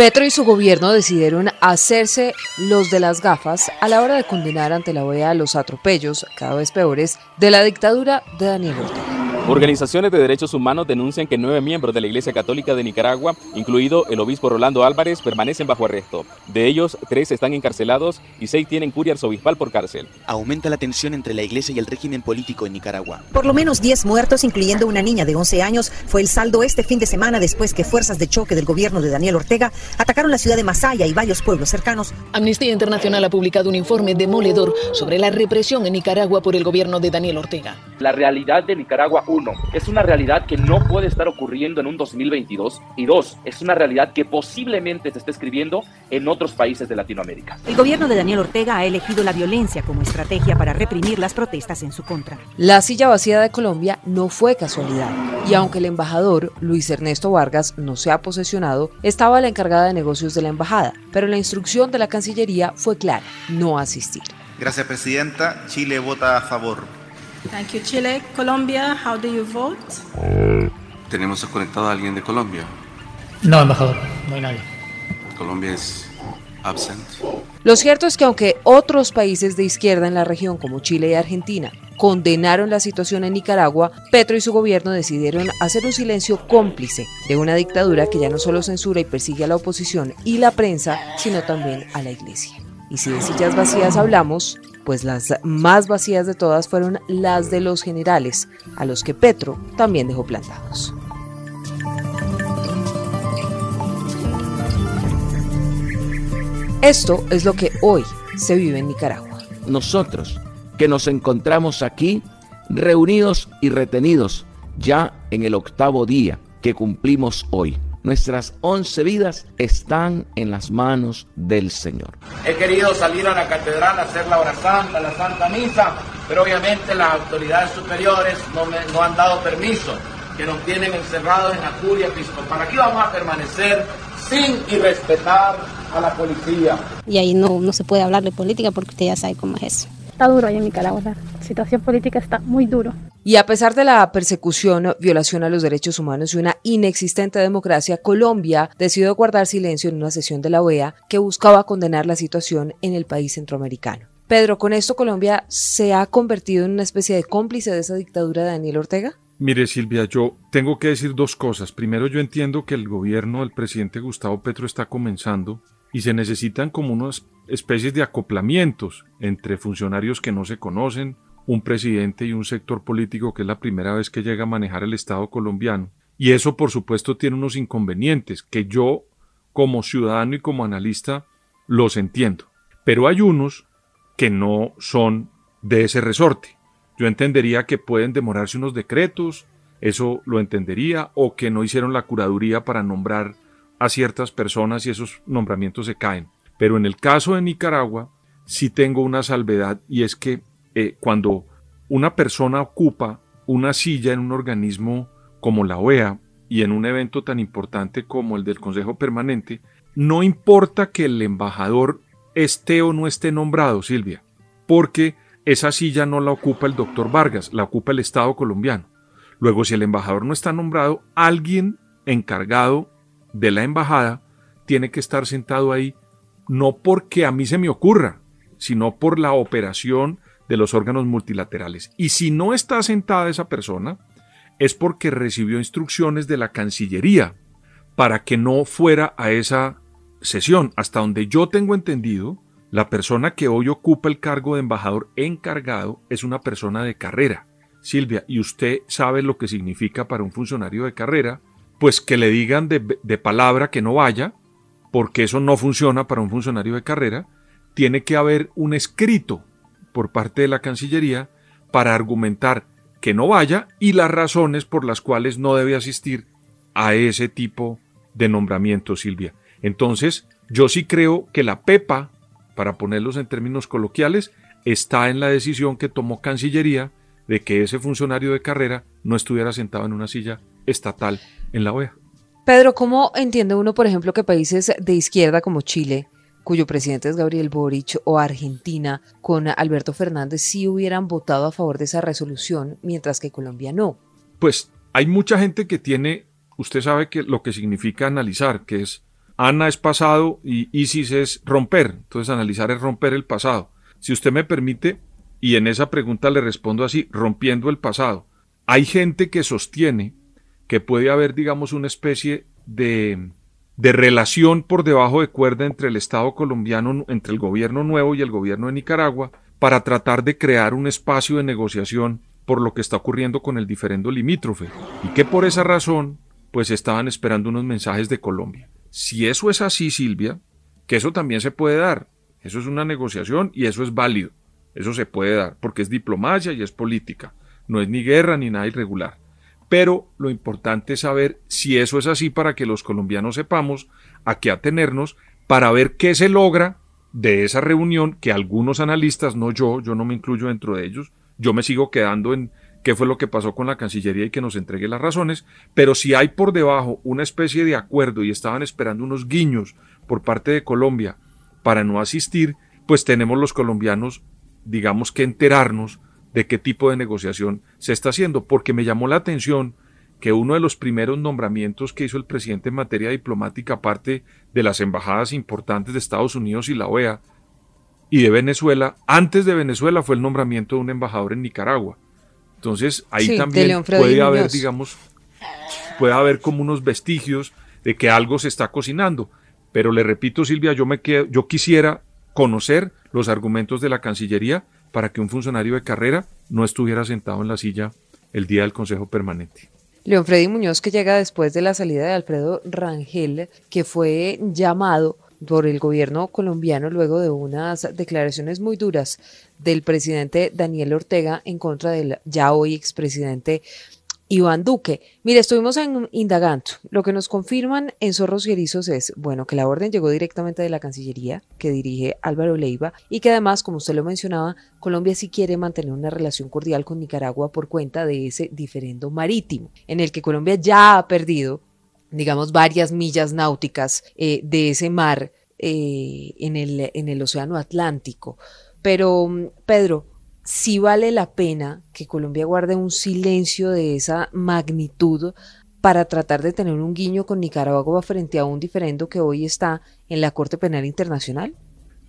Petro y su gobierno decidieron hacerse los de las gafas a la hora de condenar ante la OEA los atropellos, cada vez peores, de la dictadura de Daniel Ortega. Organizaciones de derechos humanos denuncian que nueve miembros de la Iglesia Católica de Nicaragua, incluido el obispo Rolando Álvarez, permanecen bajo arresto. De ellos, tres están encarcelados y seis tienen curia arzobispal por cárcel. Aumenta la tensión entre la Iglesia y el régimen político en Nicaragua. Por lo menos 10 muertos, incluyendo una niña de 11 años, fue el saldo este fin de semana después que fuerzas de choque del gobierno de Daniel Ortega atacaron la ciudad de Masaya y varios pueblos cercanos. Amnistía Internacional ha publicado un informe demoledor sobre la represión en Nicaragua por el gobierno de Daniel Ortega. La realidad de Nicaragua, uno, es una realidad que no puede estar ocurriendo en un 2022 y dos, es una realidad que posiblemente se esté escribiendo en otros países de Latinoamérica. El gobierno de Daniel Ortega ha elegido la violencia como estrategia para reprimir las protestas en su contra. La silla vacía de Colombia no fue casualidad y aunque el embajador Luis Ernesto Vargas no se ha posesionado, estaba la encargada de negocios de la embajada, pero la instrucción de la Cancillería fue clara, no asistir. Gracias, Presidenta. Chile vota a favor. Thank you, Chile. Colombia, how do you vote? ¿Tenemos conectado a alguien de Colombia? No, embajador, no hay nadie. Colombia es absent. Lo cierto es que aunque otros países de izquierda en la región como Chile y Argentina condenaron la situación en Nicaragua, Petro y su gobierno decidieron hacer un silencio cómplice de una dictadura que ya no solo censura y persigue a la oposición y la prensa, sino también a la iglesia. Y si de sillas vacías hablamos, pues las más vacías de todas fueron las de los generales, a los que Petro también dejó plantados. Esto es lo que hoy se vive en Nicaragua. Nosotros, que nos encontramos aquí, reunidos y retenidos, ya en el octavo día que cumplimos hoy. Nuestras once vidas están en las manos del Señor. He querido salir a la catedral a hacer la hora santa, la santa misa, pero obviamente las autoridades superiores no, me, no han dado permiso, que nos tienen encerrados en la curia episcopal. Aquí vamos a permanecer sin irrespetar a la policía. Y ahí no, no se puede hablar de política porque usted ya sabe cómo es eso. Está duro ahí en Nicaragua, la situación política está muy duro. Y a pesar de la persecución, violación a los derechos humanos y una inexistente democracia, Colombia decidió guardar silencio en una sesión de la OEA que buscaba condenar la situación en el país centroamericano. Pedro, ¿con esto Colombia se ha convertido en una especie de cómplice de esa dictadura de Daniel Ortega? Mire, Silvia, yo tengo que decir dos cosas. Primero, yo entiendo que el gobierno del presidente Gustavo Petro está comenzando y se necesitan como unas especies de acoplamientos entre funcionarios que no se conocen, un presidente y un sector político que es la primera vez que llega a manejar el Estado colombiano. Y eso, por supuesto, tiene unos inconvenientes que yo, como ciudadano y como analista, los entiendo. Pero hay unos que no son de ese resorte. Yo entendería que pueden demorarse unos decretos, eso lo entendería, o que no hicieron la curaduría para nombrar a ciertas personas y esos nombramientos se caen. Pero en el caso de Nicaragua, sí tengo una salvedad y es que eh, cuando una persona ocupa una silla en un organismo como la OEA y en un evento tan importante como el del Consejo Permanente, no importa que el embajador esté o no esté nombrado, Silvia, porque esa silla no la ocupa el doctor Vargas, la ocupa el Estado colombiano. Luego, si el embajador no está nombrado, alguien encargado de la embajada tiene que estar sentado ahí no porque a mí se me ocurra, sino por la operación de los órganos multilaterales. Y si no está sentada esa persona, es porque recibió instrucciones de la Cancillería para que no fuera a esa sesión. Hasta donde yo tengo entendido, la persona que hoy ocupa el cargo de embajador encargado es una persona de carrera. Silvia, y usted sabe lo que significa para un funcionario de carrera, pues que le digan de, de palabra que no vaya, porque eso no funciona para un funcionario de carrera, tiene que haber un escrito por parte de la Cancillería para argumentar que no vaya y las razones por las cuales no debe asistir a ese tipo de nombramiento, Silvia. Entonces, yo sí creo que la PEPA, para ponerlos en términos coloquiales, está en la decisión que tomó Cancillería de que ese funcionario de carrera no estuviera sentado en una silla estatal en la OEA. Pedro, ¿cómo entiende uno, por ejemplo, que países de izquierda como Chile, cuyo presidente es Gabriel Boric, o Argentina, con Alberto Fernández, sí hubieran votado a favor de esa resolución, mientras que Colombia no? Pues hay mucha gente que tiene, usted sabe que lo que significa analizar, que es Ana es pasado y Isis es romper, entonces analizar es romper el pasado. Si usted me permite, y en esa pregunta le respondo así, rompiendo el pasado. Hay gente que sostiene que puede haber, digamos, una especie de, de relación por debajo de cuerda entre el Estado colombiano, entre el gobierno nuevo y el gobierno de Nicaragua, para tratar de crear un espacio de negociación por lo que está ocurriendo con el diferendo limítrofe, y que por esa razón, pues estaban esperando unos mensajes de Colombia. Si eso es así, Silvia, que eso también se puede dar, eso es una negociación y eso es válido. Eso se puede dar porque es diplomacia y es política. No es ni guerra ni nada irregular. Pero lo importante es saber si eso es así para que los colombianos sepamos a qué atenernos para ver qué se logra de esa reunión que algunos analistas, no yo, yo no me incluyo dentro de ellos, yo me sigo quedando en qué fue lo que pasó con la Cancillería y que nos entregue las razones, pero si hay por debajo una especie de acuerdo y estaban esperando unos guiños por parte de Colombia para no asistir, pues tenemos los colombianos, digamos que enterarnos de qué tipo de negociación se está haciendo, porque me llamó la atención que uno de los primeros nombramientos que hizo el presidente en materia diplomática, aparte de las embajadas importantes de Estados Unidos y la OEA y de Venezuela, antes de Venezuela fue el nombramiento de un embajador en Nicaragua. Entonces ahí también puede haber, digamos, puede haber como unos vestigios de que algo se está cocinando. Pero le repito, Silvia, yo, me quedo, yo quisiera conocer los argumentos de la Cancillería para que un funcionario de carrera no estuviera sentado en la silla el día del Consejo Permanente. León Freddy Muñoz, que llega después de la salida de Alfredo Rangel, que fue llamado por el gobierno colombiano luego de unas declaraciones muy duras del presidente Daniel Ortega en contra del ya hoy expresidente Iván Duque. Mire, estuvimos en, indagando. Lo que nos confirman en Zorros y es, bueno, que la orden llegó directamente de la Cancillería, que dirige Álvaro Leiva, y que además, como usted lo mencionaba, Colombia sí quiere mantener una relación cordial con Nicaragua por cuenta de ese diferendo marítimo, en el que Colombia ya ha perdido, digamos, varias millas náuticas eh, de ese mar eh, en, el, en el Océano Atlántico. Pero, mm, Pedro, si vale la pena que Colombia guarde un silencio de esa magnitud para tratar de tener un guiño con Nicaragua frente a un diferendo que hoy está en la Corte Penal Internacional?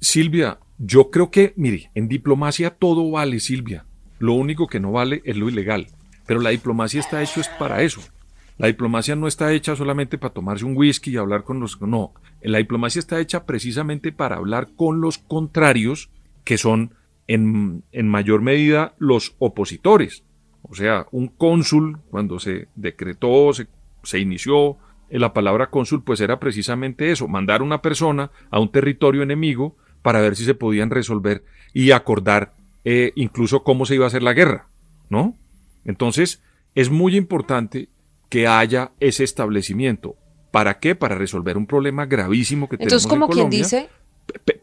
Silvia, yo creo que, mire, en diplomacia todo vale, Silvia. Lo único que no vale es lo ilegal. Pero la diplomacia está hecho es para eso. La diplomacia no está hecha solamente para tomarse un whisky y hablar con los... No, la diplomacia está hecha precisamente para hablar con los contrarios, que son en, en mayor medida los opositores. O sea, un cónsul, cuando se decretó, se, se inició eh, la palabra cónsul, pues era precisamente eso, mandar una persona a un territorio enemigo para ver si se podían resolver y acordar eh, incluso cómo se iba a hacer la guerra, ¿no? Entonces, es muy importante que haya ese establecimiento. ¿Para qué? Para resolver un problema gravísimo que Entonces, tenemos como quien dice,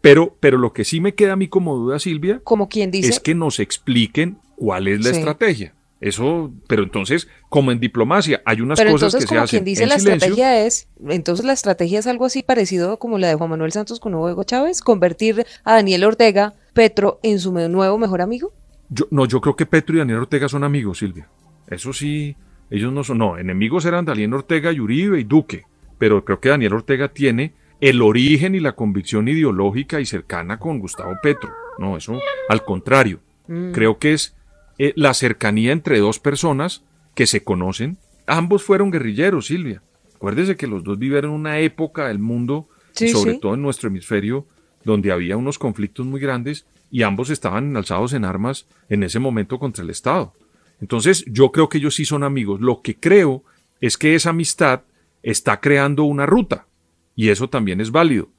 pero, pero lo que sí me queda a mí como duda, Silvia, como quien dice, es que nos expliquen cuál es la estrategia. Eso, pero entonces, como en diplomacia, hay unas pero cosas entonces, que como se hacen quien dice en la silencio. estrategia es, entonces la estrategia es algo así parecido como la de Juan Manuel Santos con Hugo Chávez, convertir a Daniel Ortega, Petro, en su nuevo mejor amigo. Yo, no, yo creo que Petro y Daniel Ortega son amigos, Silvia. Eso sí, ellos no son, no, enemigos eran Daniel Ortega y Uribe y Duque, pero creo que Daniel Ortega tiene el origen y la convicción ideológica y cercana con Gustavo Petro. No, eso al contrario. Mm. Creo que es eh, la cercanía entre dos personas que se conocen. Ambos fueron guerrilleros, Silvia. Acuérdese que los dos vivieron una época del mundo, Sí, sobre sí. todo en nuestro hemisferio, donde había unos conflictos muy grandes y ambos estaban alzados en armas en ese momento contra el Estado. Entonces, yo creo que ellos sí son amigos. Lo que creo es que esa amistad está creando una ruta y eso también es válido.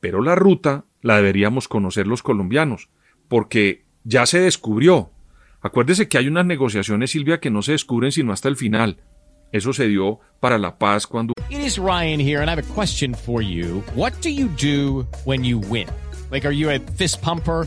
Pero la ruta la deberíamos conocer los colombianos, porque ya se descubrió. Acuérdese que hay unas negociaciones, Silvia, que no se descubren sino hasta el final. Eso se dio para la paz cuando... It is Ryan here, and I have a question for you. What do you do when you win? Like, are you a fist pumper?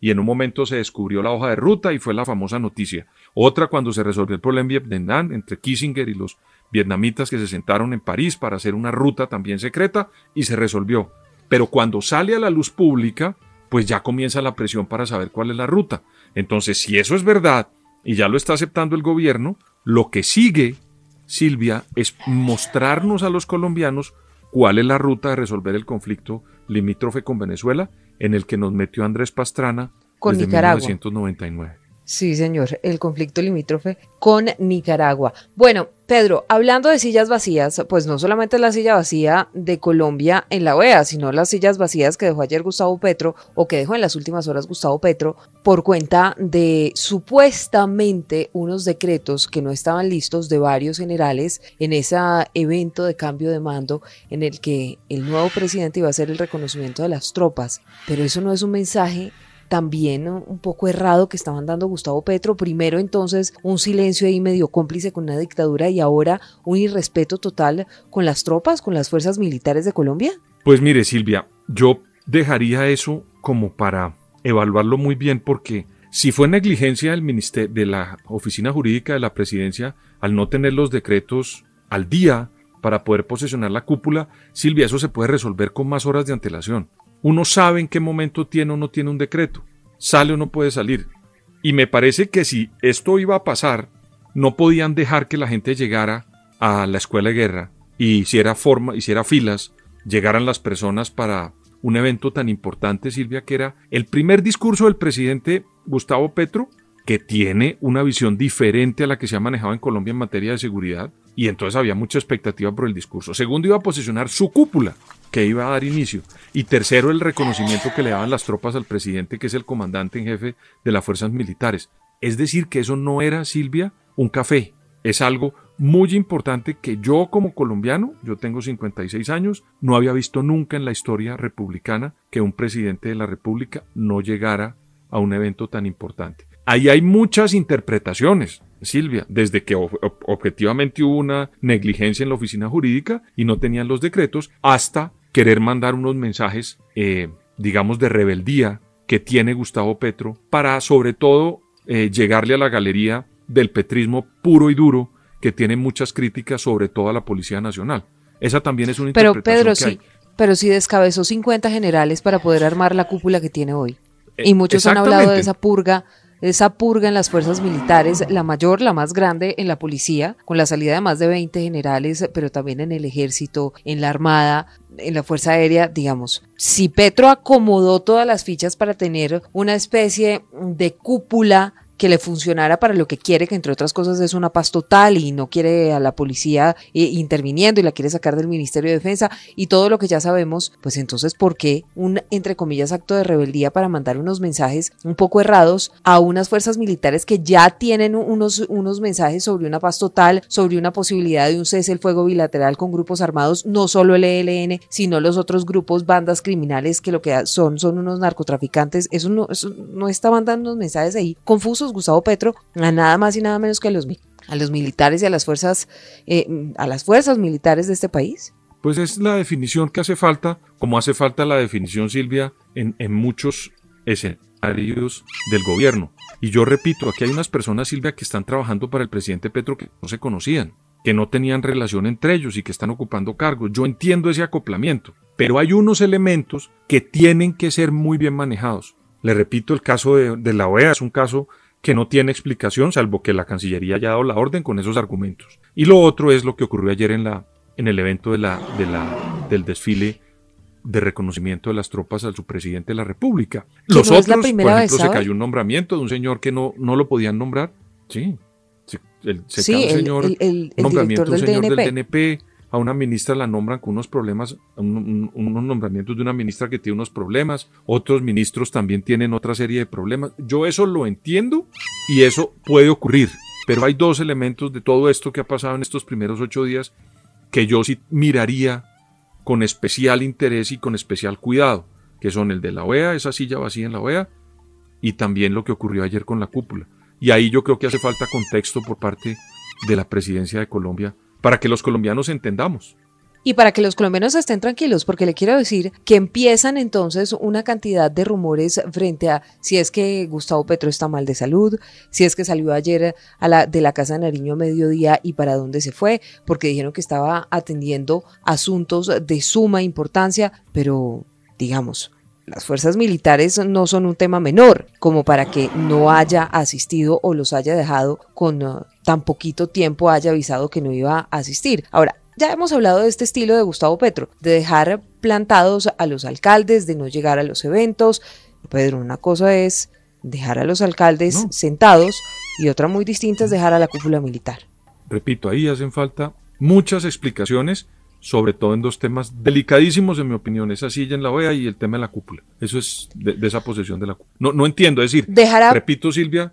y en un momento se descubrió la hoja de ruta y fue la famosa noticia. Otra cuando se resolvió el problema Vietnam entre Kissinger y los vietnamitas que se sentaron en París para hacer una ruta también secreta y se resolvió. Pero cuando sale a la luz pública, pues ya comienza la presión para saber cuál es la ruta. Entonces, si eso es verdad y ya lo está aceptando el gobierno, lo que sigue, Silvia, es mostrarnos a los colombianos cuál es la ruta de resolver el conflicto limítrofe con Venezuela en el que nos metió Andrés Pastrana con desde Nicaragua. 1999. Sí, señor, el conflicto limítrofe con Nicaragua. Bueno, Pedro, hablando de sillas vacías, pues no solamente la silla vacía de Colombia en la OEA, sino las sillas vacías que dejó ayer Gustavo Petro o que dejó en las últimas horas Gustavo Petro por cuenta de supuestamente unos decretos que no estaban listos de varios generales en ese evento de cambio de mando en el que el nuevo presidente iba a hacer el reconocimiento de las tropas. Pero eso no es un mensaje también un poco errado que estaban dando Gustavo Petro. Primero entonces un silencio ahí medio cómplice con una dictadura y ahora un irrespeto total con las tropas, con las fuerzas militares de Colombia. Pues mire Silvia, yo dejaría eso como para evaluarlo muy bien porque si fue negligencia del ministerio, de la oficina jurídica de la presidencia al no tener los decretos al día para poder posesionar la cúpula, Silvia, eso se puede resolver con más horas de antelación. Uno sabe en qué momento tiene o no tiene un decreto, sale o no puede salir. Y me parece que si esto iba a pasar, no podían dejar que la gente llegara a la escuela de guerra y hiciera forma, hiciera filas, llegaran las personas para un evento tan importante, Silvia, que era el primer discurso del presidente Gustavo Petro, que tiene una visión diferente a la que se ha manejado en Colombia en materia de seguridad, y entonces había mucha expectativa por el discurso. Segundo, iba a posicionar su cúpula, que iba a dar inicio. Y tercero, el reconocimiento que le daban las tropas al presidente, que es el comandante en jefe de las fuerzas militares. Es decir, que eso no era, Silvia, un café. Es algo muy importante que yo como colombiano, yo tengo 56 años, no había visto nunca en la historia republicana que un presidente de la República no llegara a un evento tan importante. Ahí hay muchas interpretaciones, Silvia, desde que ob objetivamente hubo una negligencia en la oficina jurídica y no tenían los decretos, hasta querer mandar unos mensajes, eh, digamos, de rebeldía que tiene Gustavo Petro para, sobre todo, eh, llegarle a la galería del petrismo puro y duro que tiene muchas críticas sobre toda la Policía Nacional. Esa también es una pero interpretación Pedro, que sí, hay. pero sí descabezó 50 generales para poder armar la cúpula que tiene hoy. Eh, Y muchos han hablado de esa purga, esa purga en las fuerzas militares, la mayor, la más grande en la policía, con la salida de más de 20 generales, pero también en el ejército, en la armada, en la fuerza aérea, digamos. Si Petro acomodó todas las fichas para tener una especie de cúpula que le funcionara para lo que quiere, que entre otras cosas es una paz total y no quiere a la policía eh, interviniendo y la quiere sacar del Ministerio de Defensa y todo lo que ya sabemos, pues entonces, ¿por qué un, entre comillas, acto de rebeldía para mandar unos mensajes un poco errados a unas fuerzas militares que ya tienen unos, unos mensajes sobre una paz total, sobre una posibilidad de un cese el fuego bilateral con grupos armados, no solo el ELN, sino los otros grupos, bandas criminales que lo que son son unos narcotraficantes? Eso no, eso no está mandando unos mensajes ahí confusos, Gustavo Petro, a nada más y nada menos que a los, a los militares y a las fuerzas, eh, a las fuerzas militares de este país. Pues es la definición que hace falta, como hace falta la definición, Silvia, en, en muchos escenarios del gobierno. Y yo repito, aquí hay unas personas, Silvia, que están trabajando para el presidente Petro que no se conocían, que no tenían relación entre ellos y que están ocupando cargos. Yo entiendo ese acoplamiento, pero hay unos elementos que tienen que ser muy bien manejados. Le repito, el caso de, de la OEA es un caso que no tiene explicación, salvo que la Cancillería haya dado la orden con esos argumentos. Y lo otro es lo que ocurrió ayer en, la, en el evento de la, de la, del desfile de reconocimiento de las tropas al su presidente de la República. Los no otros, por ejemplo, vez, se cayó un nombramiento de un señor que no, no lo podían nombrar. Sí, se, el- se Sí, cayó un el- señor, el- el- el nombramiento de un señor del DNP. A una ministra la nombran con unos problemas, unos nombramientos de una ministra que tiene unos problemas, otros ministros también tienen otra serie de problemas. Yo eso lo entiendo y eso puede ocurrir, pero hay dos elementos de todo esto que ha pasado en estos primeros ocho días que yo sí miraría con especial interés y con especial cuidado, que son el de la OEA, esa silla vacía en la OEA, y también lo que ocurrió ayer con la cúpula. Y ahí yo creo que hace falta contexto por parte de la presidencia de Colombia para que los colombianos entendamos. Y para que los colombianos estén tranquilos, porque le quiero decir que empiezan entonces una cantidad de rumores frente a si es que Gustavo Petro está mal de salud, si es que salió ayer a la, de la Casa de Nariño a mediodía y para dónde se fue, porque dijeron que estaba atendiendo asuntos de suma importancia, pero digamos, las fuerzas militares no son un tema menor, como para que no haya asistido o los haya dejado con uh, tan poquito tiempo, haya avisado que no iba a asistir. Ahora, ya hemos hablado de este estilo de Gustavo Petro, de dejar plantados a los alcaldes, de no llegar a los eventos. Pedro, una cosa es dejar a los alcaldes sentados y otra muy distinta es dejar a la cúpula militar. Repito, ahí hacen falta muchas explicaciones, sobre todo en dos temas delicadísimos, en mi opinión, esa silla en la OEA y el tema de la cúpula. Eso es de, esa posesión de la cúpula. No, no entiendo, es decir, repito, Silvia,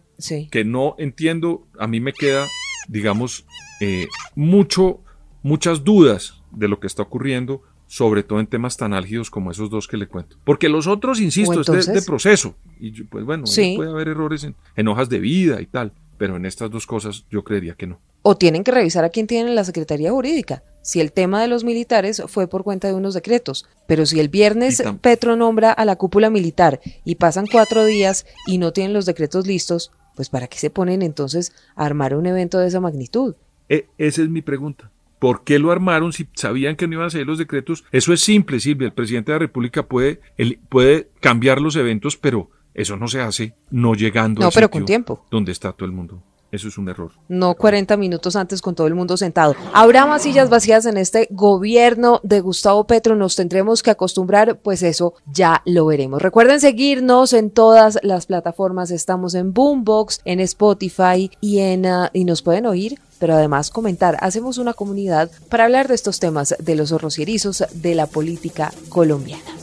que no entiendo, a mí me queda, digamos, eh, mucho muchas dudas de lo que está ocurriendo, sobre todo en temas tan álgidos como esos dos que le cuento. Porque los otros, insisto, es de, proceso. Y pues bueno, puede haber errores en, hojas de vida y tal, pero en estas dos cosas yo creería que no. O tienen que revisar a quién tiene la Secretaría Jurídica. Si el tema de los militares fue por cuenta de unos decretos, pero si el viernes Petro nombra a la cúpula militar y pasan cuatro días y no tienen los decretos listos, pues ¿para qué se ponen entonces a armar un evento de esa magnitud? E, esa es mi pregunta. ¿Por qué lo armaron si sabían que no iban a ser los decretos? Eso es simple, Silvia. El presidente de la República puede, puede cambiar los eventos, pero eso no se hace no llegando no, pero con tiempo. donde está todo el mundo. Eso es un error. No 40 minutos antes con todo el mundo sentado. Habrá más sillas vacías en este gobierno de Gustavo Petro. Nos tendremos que acostumbrar, pues eso ya lo veremos. Recuerden seguirnos en todas las plataformas. Estamos en Boombox, en Spotify y en ah, y nos pueden oír pero además comentar. Hacemos una comunidad para hablar de estos temas de los erizos de la política colombiana.